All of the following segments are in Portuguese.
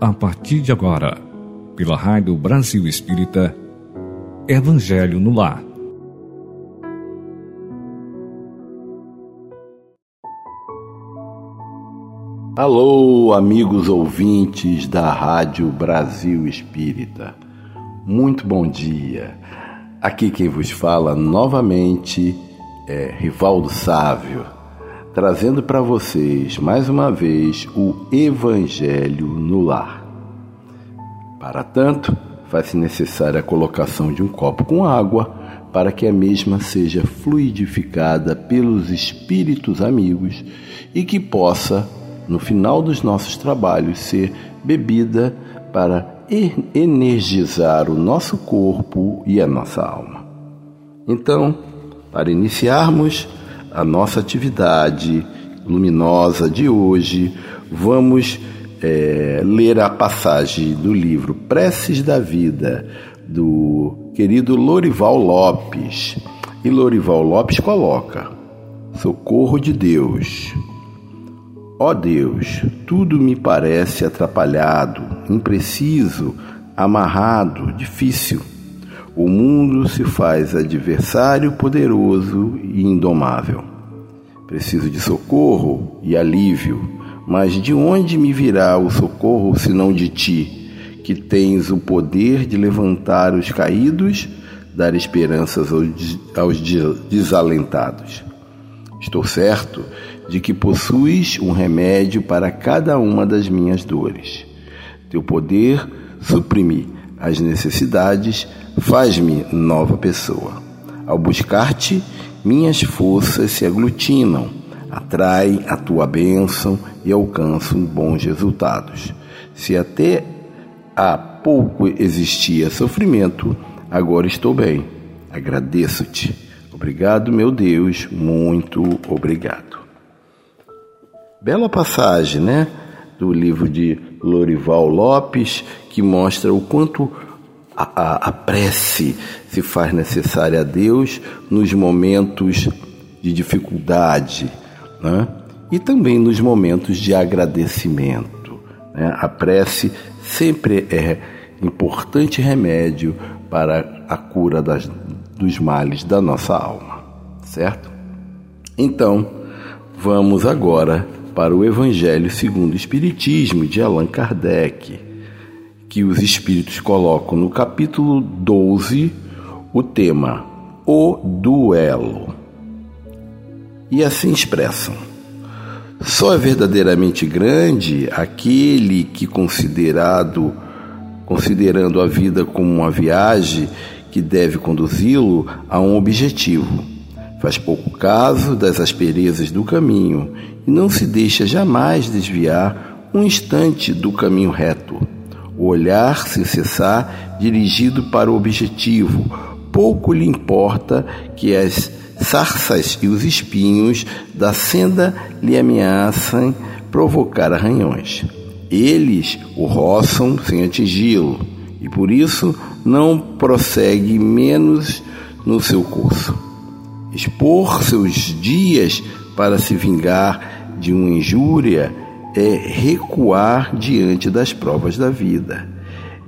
a partir de agora, pela Rádio Brasil Espírita, Evangelho no Lar. Alô, amigos ouvintes da Rádio Brasil Espírita. Muito bom dia. Aqui quem vos fala novamente é Rivaldo Sávio, trazendo para vocês mais uma vez o Evangelho no lar. Para tanto, faz-se necessária a colocação de um copo com água para que a mesma seja fluidificada pelos espíritos amigos e que possa, no final dos nossos trabalhos, ser bebida para energizar o nosso corpo e a nossa alma. Então, para iniciarmos a nossa atividade luminosa de hoje, vamos é, ler a passagem do livro Preces da Vida, do querido Lorival Lopes. E Lorival Lopes coloca: Socorro de Deus. Ó oh Deus, tudo me parece atrapalhado, impreciso, amarrado, difícil. O mundo se faz adversário poderoso e indomável. Preciso de socorro e alívio, mas de onde me virá o socorro senão de ti, que tens o poder de levantar os caídos, dar esperanças aos desalentados? Estou certo de que possuis um remédio para cada uma das minhas dores. Teu poder suprime as necessidades, faz-me nova pessoa. Ao buscar-te, minhas forças se aglutinam, atraem a tua bênção e alcançam bons resultados. Se até há pouco existia sofrimento, agora estou bem. Agradeço-te. Obrigado, meu Deus, muito obrigado. Bela passagem, né? Do livro de Lorival Lopes, que mostra o quanto a, a, prece se faz necessária a Deus nos momentos de dificuldade, né? E também nos momentos de agradecimento. Né? A prece sempre é importante remédio para a cura das, dos males da nossa alma, certo? Então, vamos agora para o Evangelho segundo o Espiritismo de Allan Kardec, que os Espíritos colocam no capítulo 12 o tema O Duelo. E assim expressam: Só é verdadeiramente grande aquele que considerado considerando a vida como uma viagem que deve conduzi-lo a um objetivo Faz pouco caso das asperezas do caminho e não se deixa jamais desviar um instante do caminho reto. O olhar, sem cessar, dirigido para o objetivo, pouco lhe importa que as sarças e os espinhos da senda lhe ameaçam provocar arranhões. Eles o roçam sem atingi-lo e por isso não prossegue menos no seu curso expor seus dias para se vingar de uma injúria é recuar diante das provas da vida.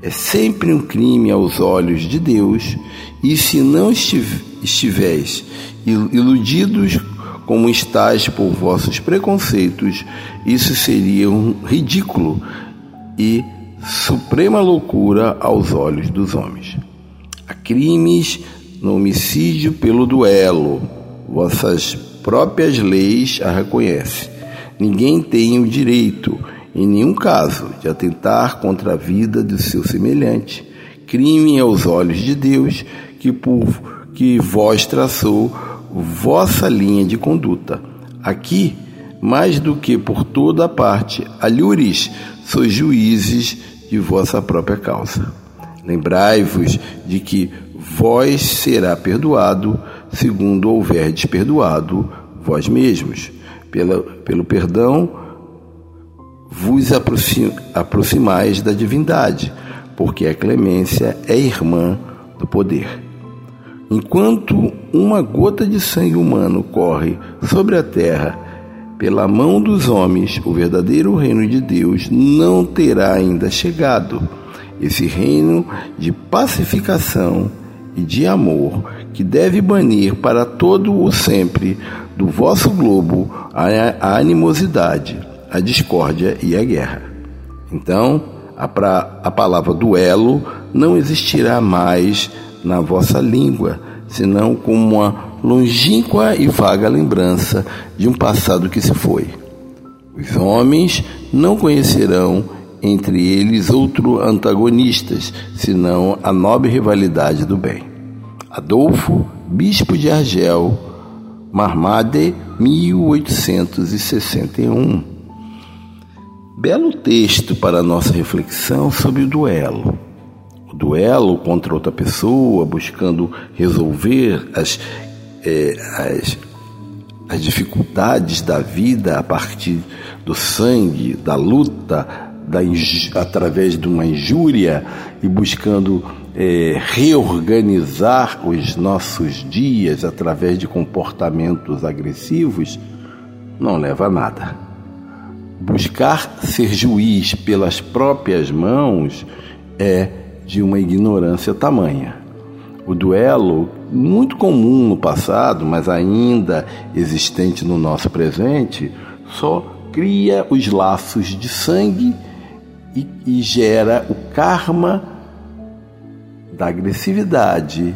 É sempre um crime aos olhos de Deus, e se não estivéis iludidos como estáis por vossos preconceitos, isso seria um ridículo e suprema loucura aos olhos dos homens. Há crimes no homicídio pelo duelo. Vossas próprias leis a reconhecem. Ninguém tem o direito, em nenhum caso, de atentar contra a vida de seu semelhante. Crime aos olhos de Deus, que por que vós traçou vossa linha de conduta. Aqui, mais do que por toda a parte, alhures, sois juízes de vossa própria causa. Lembrai-vos de que vós será perdoado, segundo houverdes perdoado vós mesmos. Pela, pelo perdão vos aproximais da divindade, porque a clemência é irmã do poder. Enquanto uma gota de sangue humano corre sobre a terra pela mão dos homens, o verdadeiro reino de Deus não terá ainda chegado. Esse reino de pacificação e de amor que deve banir para todo o sempre do vosso globo a animosidade, a discórdia e a guerra. Então, a, pra, a palavra duelo não existirá mais na vossa língua, senão como uma longínqua e vaga lembrança de um passado que se foi. Os homens não conhecerão entre eles outro antagonistas, senão a nobre rivalidade do bem. Adolfo, bispo de Argel, Marmade, 1861. Belo texto para a nossa reflexão sobre o duelo. O duelo contra outra pessoa, buscando resolver as, é, as, as dificuldades da vida a partir do sangue, da luta, da, através de uma injúria e buscando é, reorganizar os nossos dias através de comportamentos agressivos, não leva a nada. Buscar ser juiz pelas próprias mãos é de uma ignorância tamanha. O duelo, muito comum no passado, mas ainda existente no nosso presente, só cria os laços de sangue e, e gera o karma da agressividade,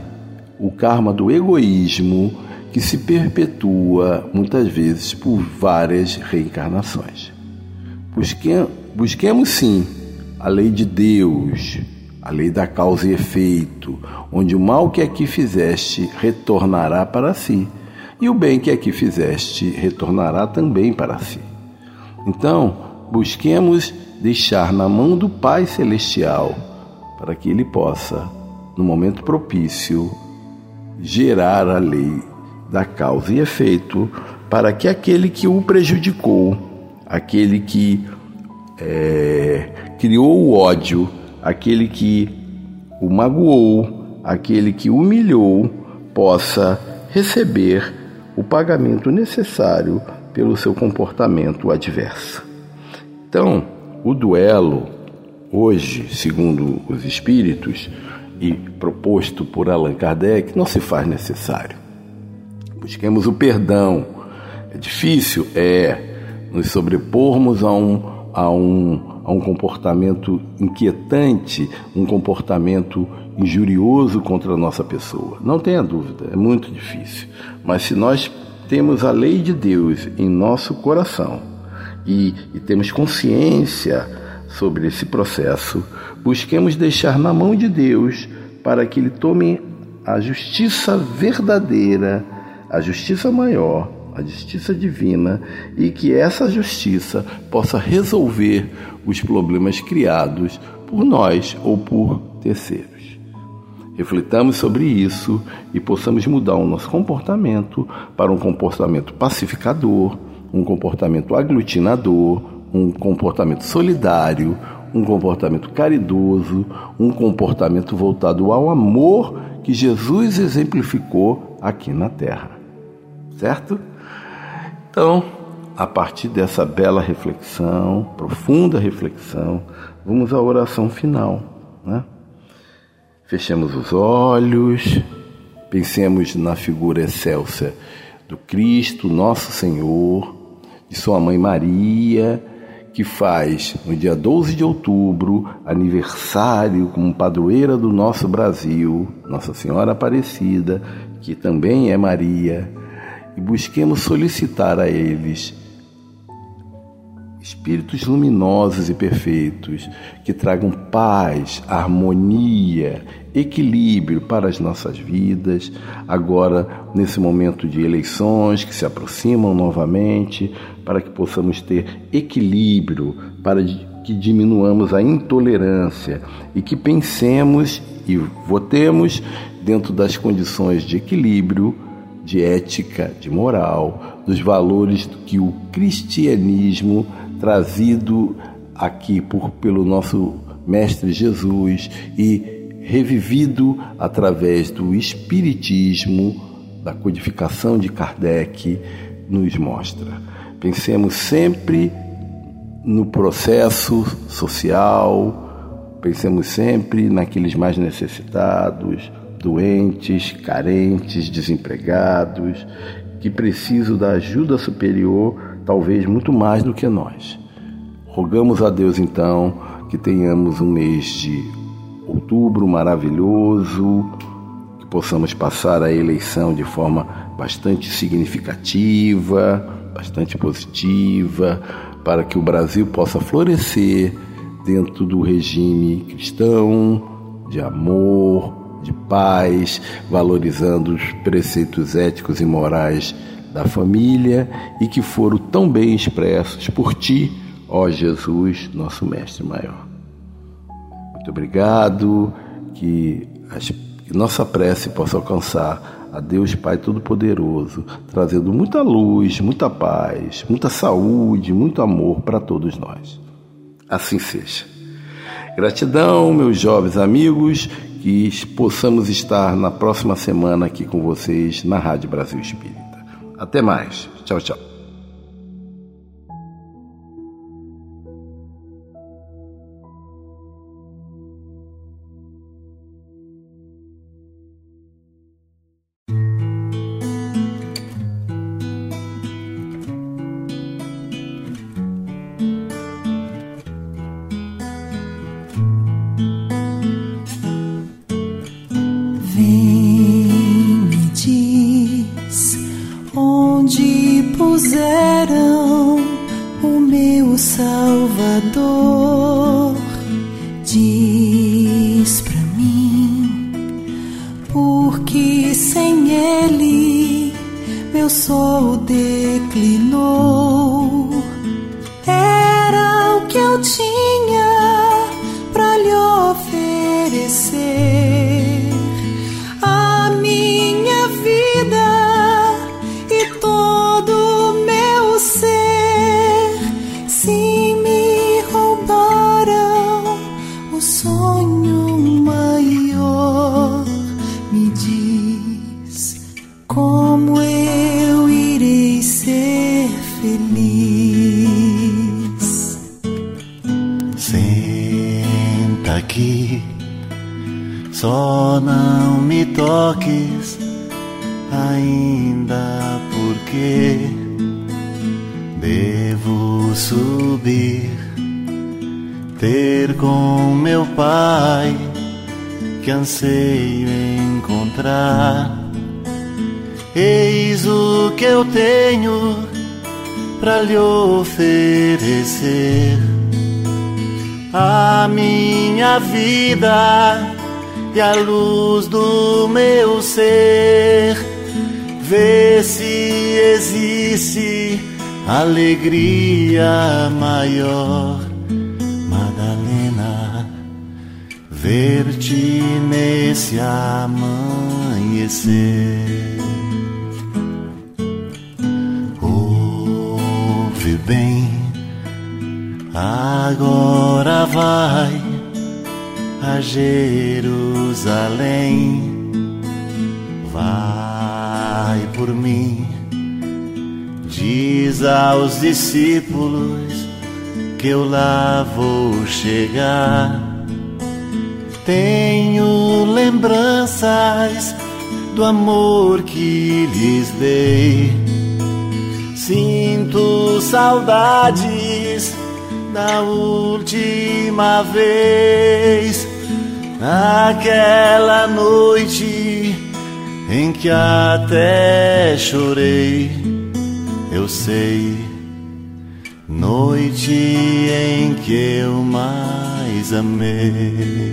o karma do egoísmo que se perpetua muitas vezes por várias reencarnações. Busque, busquemos sim a lei de Deus, a lei da causa e efeito, onde o mal que aqui fizeste retornará para si, e o bem que aqui fizeste retornará também para si. Então, busquemos deixar na mão do Pai Celestial, para que Ele possa no momento propício, gerar a lei da causa e efeito para que aquele que o prejudicou, aquele que é, criou o ódio, aquele que o magoou, aquele que humilhou, possa receber o pagamento necessário pelo seu comportamento adverso. Então, o duelo, hoje, segundo os espíritos, e proposto por Allan Kardec não se faz necessário. Busquemos o perdão. É difícil? É. Nos sobrepormos a um, a um, a um comportamento inquietante, um comportamento injurioso contra a nossa pessoa. Não tenha dúvida, é muito difícil. Mas se nós temos a lei de Deus em nosso coração e, e temos consciência sobre esse processo, busquemos deixar na mão de Deus para que Ele tome a justiça verdadeira, a justiça maior, a justiça divina e que essa justiça possa resolver os problemas criados por nós ou por terceiros. Reflitamos sobre isso e possamos mudar o nosso comportamento para um comportamento pacificador, um comportamento aglutinador, um comportamento solidário, um comportamento caridoso, um comportamento voltado ao amor que Jesus exemplificou aqui na terra. Certo? Então, a partir dessa bela reflexão, profunda reflexão, vamos à oração final. Né? Fechemos os olhos, pensemos na figura excelsa do Cristo, nosso Senhor, de Sua Mãe Maria que faz no dia 12 de outubro aniversário como padroeira do nosso Brasil, Nossa Senhora Aparecida, que também é Maria, e busquemos solicitar a eles espíritos luminosos e perfeitos que tragam paz, harmonia, equilíbrio para as nossas vidas, agora nesse momento de eleições que se aproximam novamente, para que possamos ter equilíbrio, para que diminuamos a intolerância e que pensemos e votemos dentro das condições de equilíbrio, de ética, de moral, dos valores que o cristianismo trazido aqui por, pelo nosso Mestre Jesus e revivido através do Espiritismo, da codificação de Kardec, nos mostra. Pensemos sempre no processo social, pensemos sempre naqueles mais necessitados, doentes, carentes, desempregados, que precisam da ajuda superior, talvez muito mais do que nós. Rogamos a Deus então que tenhamos um mês de outubro maravilhoso, que possamos passar a eleição de forma bastante significativa, bastante positiva, para que o Brasil possa florescer dentro do regime cristão, de amor, de paz, valorizando os preceitos éticos e morais da família e que foram tão bem expressos por ti, ó Jesus, nosso Mestre Maior. Muito obrigado, que, as, que nossa prece possa alcançar a Deus Pai Todo-Poderoso, trazendo muita luz, muita paz, muita saúde, muito amor para todos nós. Assim seja. Gratidão, meus jovens amigos, que possamos estar na próxima semana aqui com vocês na Rádio Brasil Espírita. Até mais. Tchau, tchau. onde puseram o meu Salvador. Diz pra mim, porque sem Ele meu sol declinou. Anseio encontrar. Eis o que eu tenho para lhe oferecer. A minha vida e a luz do meu ser. Vê se existe alegria maior ver-te nesse amanhecer. Ouve bem, agora vai a Jerusalém. Vai por mim, diz aos discípulos que eu lá vou chegar tenho lembranças do amor que lhes dei. Sinto saudades da última vez, naquela noite em que até chorei. Eu sei, noite em que eu mais amei.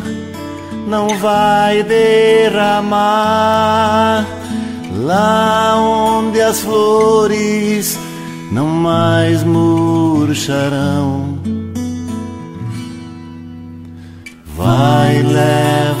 não vai derramar lá onde as flores não mais murcharão. Vai, leva